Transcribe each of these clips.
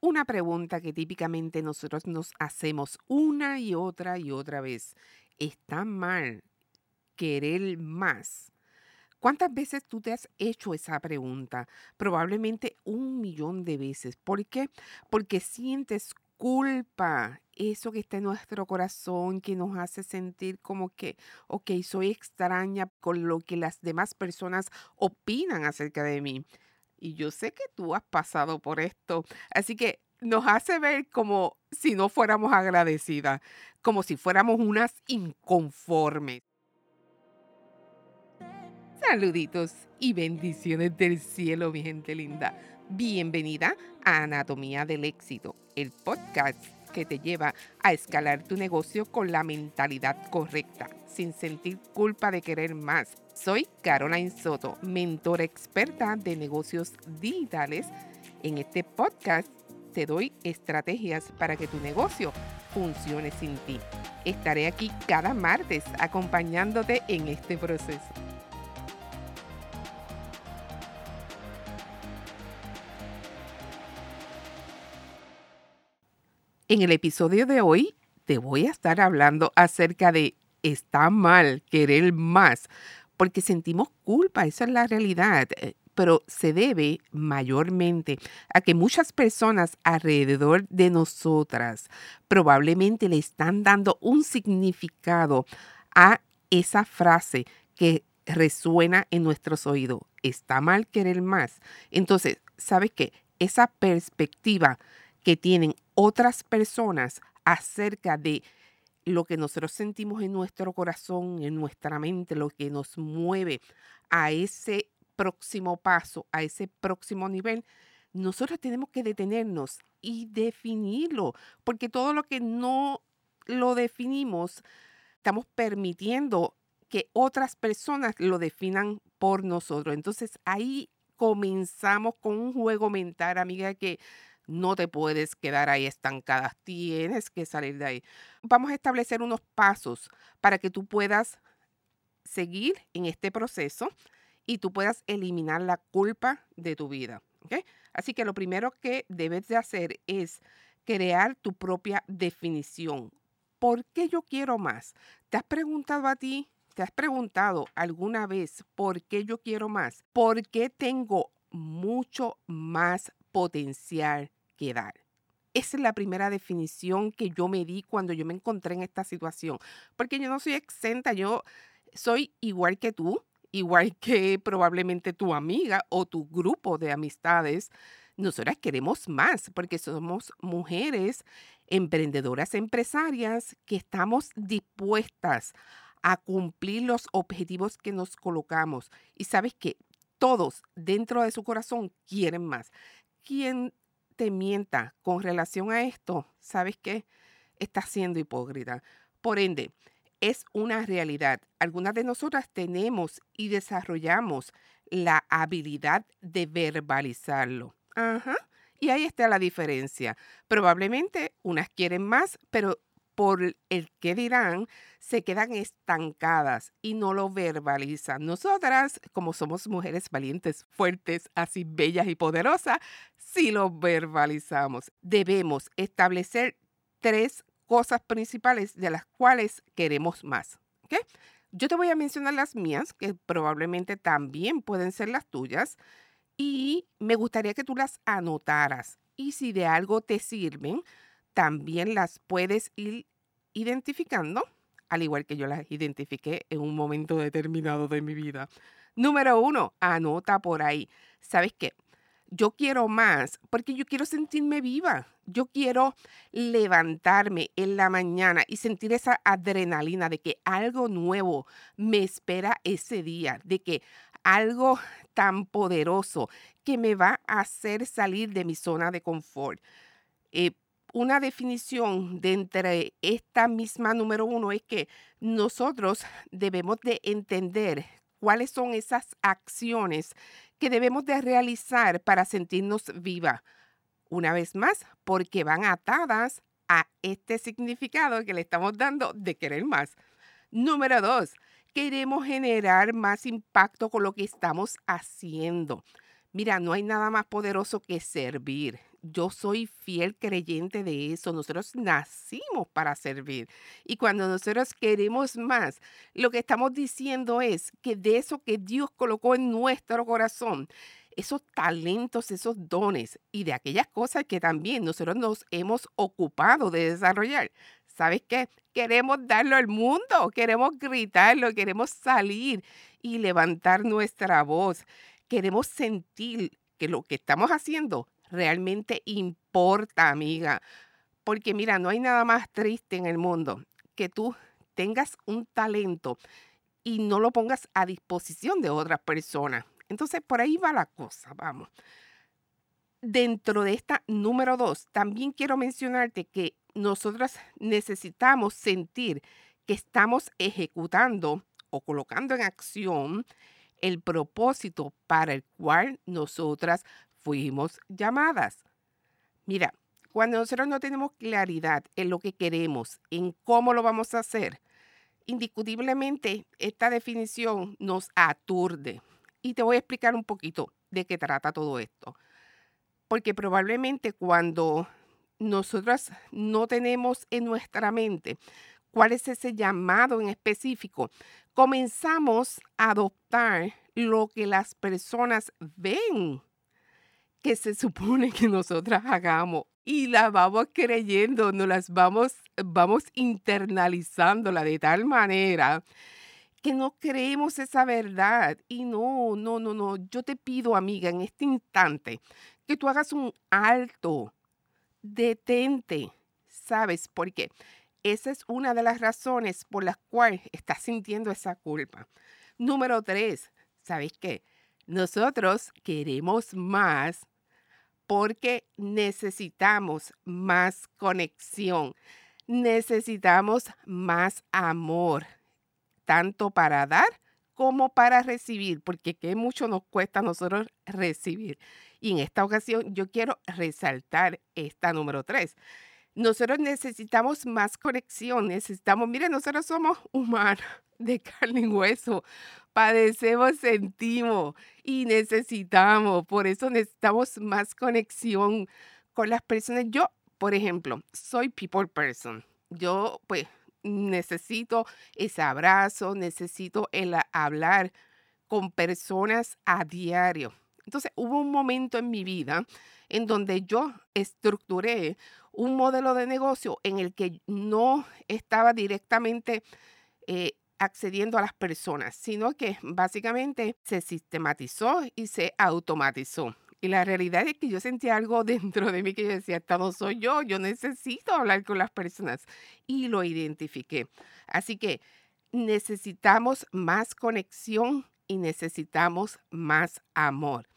Una pregunta que típicamente nosotros nos hacemos una y otra y otra vez. ¿Está mal querer más? ¿Cuántas veces tú te has hecho esa pregunta? Probablemente un millón de veces. ¿Por qué? Porque sientes culpa, eso que está en nuestro corazón, que nos hace sentir como que, ok, soy extraña con lo que las demás personas opinan acerca de mí. Y yo sé que tú has pasado por esto. Así que nos hace ver como si no fuéramos agradecidas, como si fuéramos unas inconformes. Saluditos y bendiciones del cielo, mi gente linda. Bienvenida a Anatomía del Éxito, el podcast que te lleva a escalar tu negocio con la mentalidad correcta, sin sentir culpa de querer más. Soy Caroline Soto, mentora experta de negocios digitales. En este podcast te doy estrategias para que tu negocio funcione sin ti. Estaré aquí cada martes acompañándote en este proceso. En el episodio de hoy te voy a estar hablando acerca de está mal querer más, porque sentimos culpa, esa es la realidad, eh, pero se debe mayormente a que muchas personas alrededor de nosotras probablemente le están dando un significado a esa frase que resuena en nuestros oídos. Está mal querer más. Entonces, ¿sabes qué? Esa perspectiva que tienen otras personas acerca de lo que nosotros sentimos en nuestro corazón, en nuestra mente, lo que nos mueve a ese próximo paso, a ese próximo nivel, nosotros tenemos que detenernos y definirlo, porque todo lo que no lo definimos, estamos permitiendo que otras personas lo definan por nosotros. Entonces ahí comenzamos con un juego mental, amiga, que no te puedes quedar ahí estancada, tienes que salir de ahí. Vamos a establecer unos pasos para que tú puedas seguir en este proceso y tú puedas eliminar la culpa de tu vida. Así que lo primero que debes de hacer es crear tu propia definición. ¿Por qué yo quiero más? ¿Te has preguntado a ti? ¿Te has preguntado alguna vez por qué yo quiero más? ¿Por qué tengo mucho más potencial que dar. Esa es la primera definición que yo me di cuando yo me encontré en esta situación, porque yo no soy exenta, yo soy igual que tú, igual que probablemente tu amiga o tu grupo de amistades. Nosotras queremos más porque somos mujeres emprendedoras empresarias que estamos dispuestas a cumplir los objetivos que nos colocamos. Y sabes que todos dentro de su corazón quieren más. Quien te mienta con relación a esto, ¿sabes qué? Estás siendo hipócrita. Por ende, es una realidad. Algunas de nosotras tenemos y desarrollamos la habilidad de verbalizarlo. Ajá. Y ahí está la diferencia. Probablemente unas quieren más, pero por el que dirán, se quedan estancadas y no lo verbalizan. Nosotras, como somos mujeres valientes, fuertes, así bellas y poderosas, sí lo verbalizamos. Debemos establecer tres cosas principales de las cuales queremos más. Yo te voy a mencionar las mías, que probablemente también pueden ser las tuyas, y me gustaría que tú las anotaras. Y si de algo te sirven, también las puedes ir identificando, al igual que yo las identifiqué en un momento determinado de mi vida. Número uno, anota por ahí. ¿Sabes qué? Yo quiero más porque yo quiero sentirme viva. Yo quiero levantarme en la mañana y sentir esa adrenalina de que algo nuevo me espera ese día, de que algo tan poderoso que me va a hacer salir de mi zona de confort. Eh, una definición de entre esta misma número uno es que nosotros debemos de entender cuáles son esas acciones que debemos de realizar para sentirnos viva. Una vez más, porque van atadas a este significado que le estamos dando de querer más. Número dos, queremos generar más impacto con lo que estamos haciendo. Mira, no hay nada más poderoso que servir. Yo soy fiel creyente de eso. Nosotros nacimos para servir. Y cuando nosotros queremos más, lo que estamos diciendo es que de eso que Dios colocó en nuestro corazón, esos talentos, esos dones y de aquellas cosas que también nosotros nos hemos ocupado de desarrollar. ¿Sabes qué? Queremos darlo al mundo, queremos gritarlo, queremos salir y levantar nuestra voz. Queremos sentir que lo que estamos haciendo realmente importa, amiga. Porque mira, no hay nada más triste en el mundo que tú tengas un talento y no lo pongas a disposición de otras personas. Entonces, por ahí va la cosa, vamos. Dentro de esta número dos, también quiero mencionarte que nosotras necesitamos sentir que estamos ejecutando o colocando en acción el propósito para el cual nosotras fuimos llamadas. Mira, cuando nosotros no tenemos claridad en lo que queremos, en cómo lo vamos a hacer, indiscutiblemente esta definición nos aturde. Y te voy a explicar un poquito de qué trata todo esto. Porque probablemente cuando nosotras no tenemos en nuestra mente cuál es ese llamado en específico, comenzamos a adoptar lo que las personas ven que se supone que nosotras hagamos y la vamos creyendo, nos las vamos, vamos internalizándola de tal manera que no creemos esa verdad. Y no, no, no, no. Yo te pido, amiga, en este instante, que tú hagas un alto, detente, ¿sabes? Porque esa es una de las razones por las cuales estás sintiendo esa culpa. Número tres, ¿sabes qué? Nosotros queremos más porque necesitamos más conexión, necesitamos más amor, tanto para dar como para recibir, porque qué mucho nos cuesta a nosotros recibir. Y en esta ocasión yo quiero resaltar esta número tres. Nosotros necesitamos más conexión, necesitamos, mire, nosotros somos humanos de carne y hueso, padecemos, sentimos y necesitamos, por eso necesitamos más conexión con las personas. Yo, por ejemplo, soy people person. Yo, pues, necesito ese abrazo, necesito el hablar con personas a diario. Entonces hubo un momento en mi vida en donde yo estructuré un modelo de negocio en el que no estaba directamente eh, accediendo a las personas, sino que básicamente se sistematizó y se automatizó. Y la realidad es que yo sentía algo dentro de mí que yo decía, esta no soy yo, yo necesito hablar con las personas. Y lo identifiqué. Así que necesitamos más conexión y necesitamos más amor.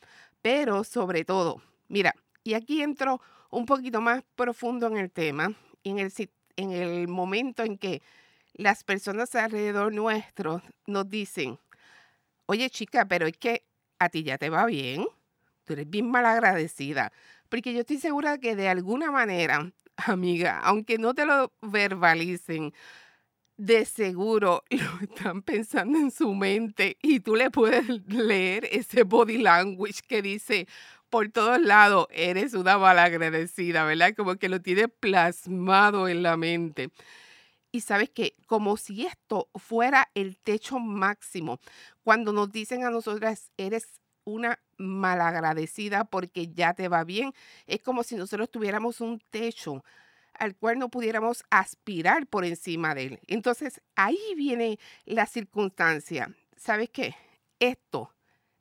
Pero sobre todo, mira, y aquí entro un poquito más profundo en el tema, en el, en el momento en que las personas alrededor nuestro nos dicen, oye chica, pero es que a ti ya te va bien, tú eres bien malagradecida, porque yo estoy segura que de alguna manera, amiga, aunque no te lo verbalicen, de seguro lo están pensando en su mente y tú le puedes leer ese body language que dice por todos lados, eres una malagradecida, ¿verdad? Como que lo tiene plasmado en la mente. Y sabes que como si esto fuera el techo máximo, cuando nos dicen a nosotras, eres una malagradecida porque ya te va bien, es como si nosotros tuviéramos un techo al cual no pudiéramos aspirar por encima de él. Entonces ahí viene la circunstancia. ¿Sabes qué? Esto,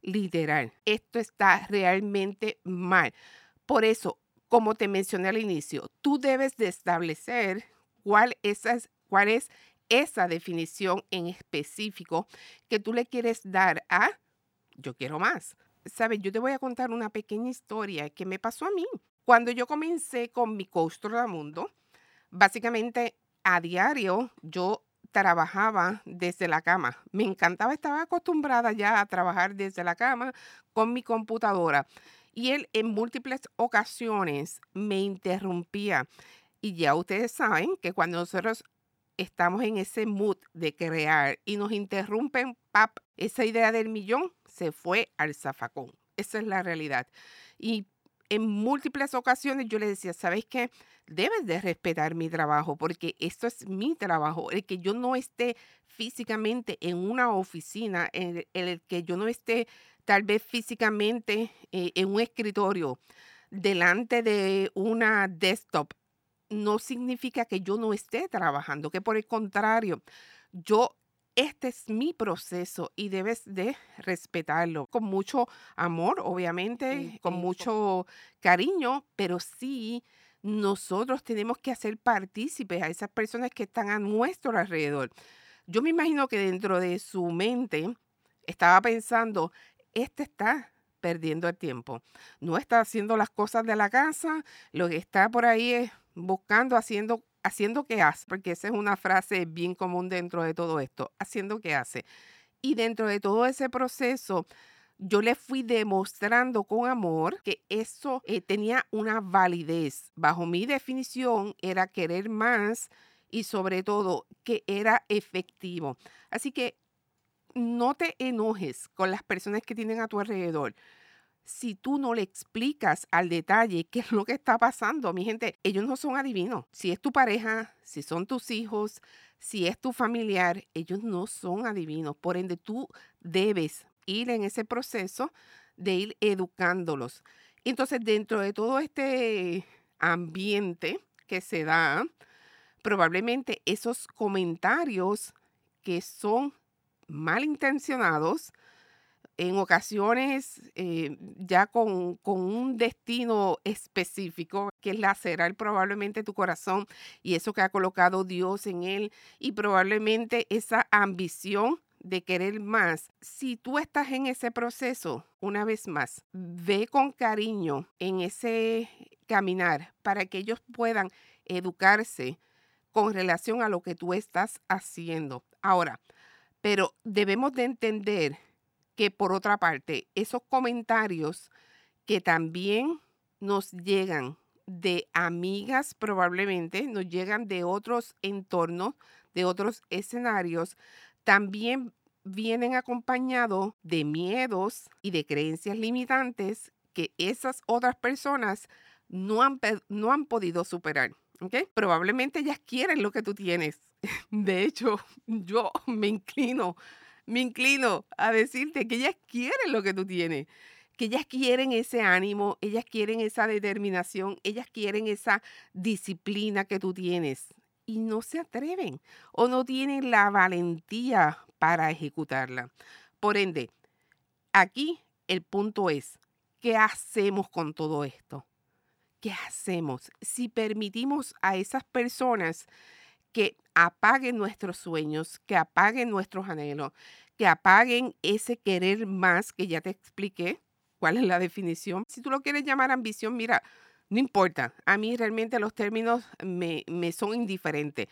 literal, esto está realmente mal. Por eso, como te mencioné al inicio, tú debes de establecer cuál, cuál es esa definición en específico que tú le quieres dar a yo quiero más. Sabes, yo te voy a contar una pequeña historia que me pasó a mí. Cuando yo comencé con mi coach mundo, básicamente a diario yo trabajaba desde la cama. Me encantaba, estaba acostumbrada ya a trabajar desde la cama con mi computadora. Y él en múltiples ocasiones me interrumpía. Y ya ustedes saben que cuando nosotros estamos en ese mood de crear y nos interrumpen, pap, esa idea del millón se fue al zafacón. Esa es la realidad. Y en múltiples ocasiones yo le decía, ¿sabes qué? Debes de respetar mi trabajo porque esto es mi trabajo. El que yo no esté físicamente en una oficina, en el, que yo no esté tal vez físicamente eh, en un escritorio, delante de una desktop, no significa que yo no esté trabajando, que por el contrario, yo este es mi proceso y debes de respetarlo con mucho amor, obviamente, con mucho cariño, pero sí nosotros tenemos que hacer partícipes a esas personas que están a nuestro alrededor. Yo me imagino que dentro de su mente estaba pensando, este está perdiendo el tiempo, no está haciendo las cosas de la casa, lo que está por ahí es buscando, haciendo haciendo que hace, porque esa es una frase bien común dentro de todo esto, haciendo que hace. Y dentro de todo ese proceso, yo le fui demostrando con amor que eso eh, tenía una validez. Bajo mi definición era querer más y sobre todo que era efectivo. Así que no te enojes con las personas que tienen a tu alrededor si tú no le explicas al detalle qué es lo que está pasando. Mi gente, ellos no son adivinos. Si es tu pareja, si son tus hijos, si es tu familiar, ellos no son adivinos. Por ende, tú debes ir en ese proceso de ir educándolos. Entonces, dentro de todo este ambiente que se da, probablemente esos comentarios que son malintencionados, en ocasiones eh, ya con, un destino específico que lacerar probablemente tu corazón y eso que ha colocado Dios en él y probablemente esa ambición de querer más. Si tú estás en ese proceso, una vez más, ve con cariño en ese caminar para que ellos puedan educarse con relación a lo que tú estás haciendo. Ahora, pero debemos de entender que por otra parte, esos comentarios que también nos llegan de amigas probablemente, nos llegan de otros entornos, de otros escenarios, también vienen acompañados de miedos y de creencias limitantes que esas otras personas no han, no han podido superar. ¿okay? Probablemente ellas quieren lo que tú tienes. De hecho, yo me inclino me inclino a decirte que ellas quieren lo que tú tienes, que ellas quieren ese ánimo, ellas quieren esa determinación, ellas quieren esa disciplina que tú tienes y no se atreven o no tienen la valentía para ejecutarla. Por ende, aquí el punto es, ¿qué hacemos con todo esto? ¿Qué hacemos si permitimos a esas personas que apaguen nuestros sueños, que apaguen nuestros anhelos, que apaguen ese querer más que ya te expliqué cuál es la definición. Si tú lo quieres llamar ambición, mira, no importa, a mí realmente los términos me, me son indiferentes,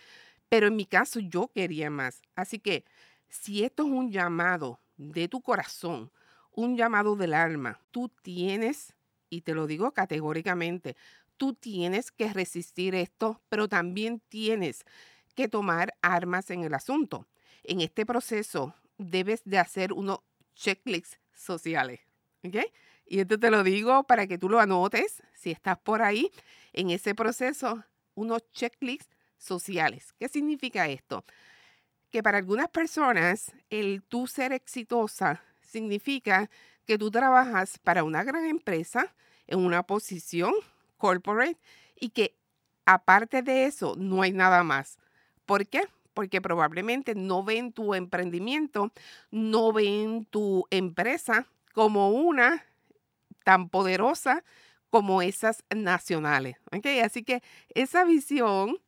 pero en mi caso yo quería más. Así que si esto es un llamado de tu corazón, un llamado del alma, tú tienes, y te lo digo categóricamente, tú tienes que resistir esto, pero también tienes que tomar armas en el asunto. En este proceso debes de hacer unos checklists sociales. ¿ok? Y esto te lo digo para que tú lo anotes, si estás por ahí, en ese proceso, unos checklists sociales. ¿Qué significa esto? Que para algunas personas el tú ser exitosa significa que tú trabajas para una gran empresa en una posición corporate y que aparte de eso no hay nada más. ¿Por qué? Porque probablemente no ven tu emprendimiento, no ven tu empresa como una tan poderosa como esas nacionales. ¿okay? Así que esa visión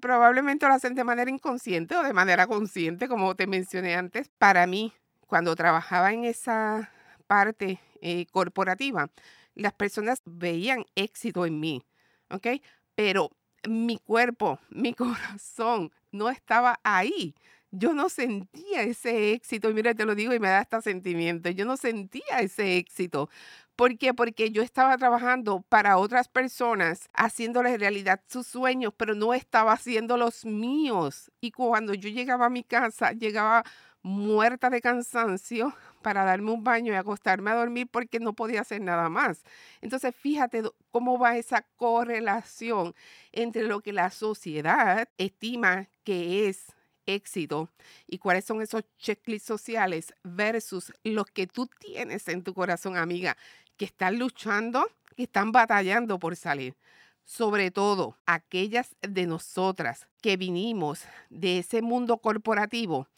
probablemente lo hacen de manera inconsciente o de manera consciente, como te mencioné antes. Para mí, cuando trabajaba en esa parte eh, corporativa, las personas veían éxito en mí, ¿ok? Pero mi cuerpo, mi corazón no estaba ahí. Yo no sentía ese éxito, y mira, te lo digo y me da hasta sentimiento, yo no sentía ese éxito. ¿Por qué? Porque yo estaba trabajando para otras personas, haciéndoles realidad sus sueños, pero no estaba haciendo los míos. Y cuando yo llegaba a mi casa, llegaba muerta de cansancio para darme un baño y acostarme a dormir porque no podía hacer nada más. Entonces, fíjate cómo va esa correlación entre lo que la sociedad estima que es éxito y cuáles son esos checklists sociales versus los que tú tienes en tu corazón, amiga, que están luchando, que están batallando por salir sobre todo aquellas de nosotras que vinimos de ese mundo corporativo,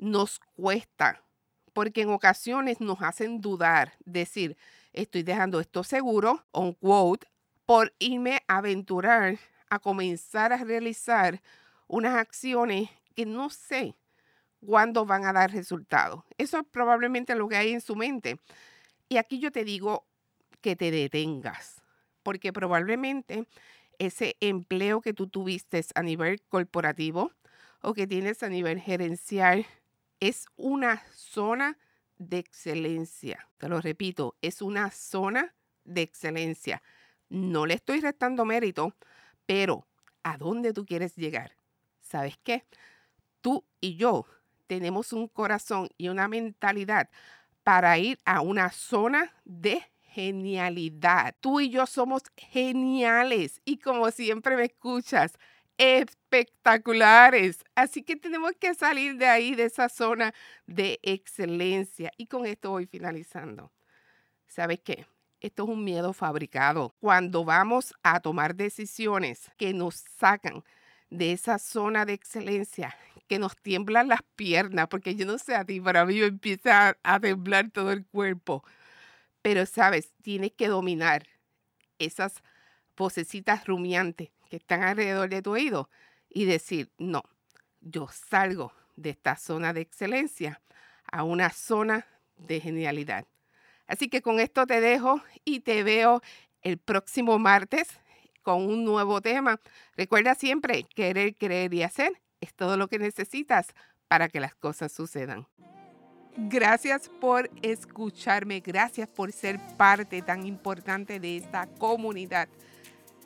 nos cuesta, porque en ocasiones nos hacen dudar, decir, estoy dejando esto seguro, un quote, por irme a aventurar a comenzar a realizar unas acciones que no sé cuándo van a dar resultados. Eso es probablemente lo que hay en su mente. Y aquí yo te digo que te detengas, porque probablemente ese empleo que tú tuviste a nivel corporativo o que tienes a nivel gerencial es una zona de excelencia. Te lo repito, es una zona de excelencia. No le estoy restando mérito, pero ¿a dónde tú quieres llegar? ¿Sabes qué? Tú y yo tenemos un corazón y una mentalidad para ir a una zona de genialidad. Tú y yo somos geniales y como siempre me escuchas, espectaculares. Así que tenemos que salir de ahí, de esa zona de excelencia. Y con esto voy finalizando. ¿Sabes qué? Esto es un miedo fabricado. Cuando vamos a tomar decisiones que nos sacan de esa zona de excelencia, que nos tiemblan las piernas, porque yo no sé a ti, para mí empieza a, temblar todo el cuerpo. Pero, ¿sabes? Tienes que dominar esas vocecitas rumiantes que están alrededor de tu oído y decir, no, yo salgo de esta zona de excelencia a una zona de genialidad. Así que con esto te dejo y te veo el próximo martes con un nuevo tema. Recuerda siempre, querer, creer y hacer es todo lo que necesitas para que las cosas sucedan. Gracias por escucharme, gracias por ser parte tan importante de esta comunidad.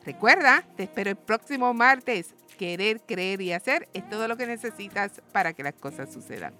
Recuerda, te espero el próximo martes. Querer, creer y hacer es todo lo que necesitas para que las cosas sucedan.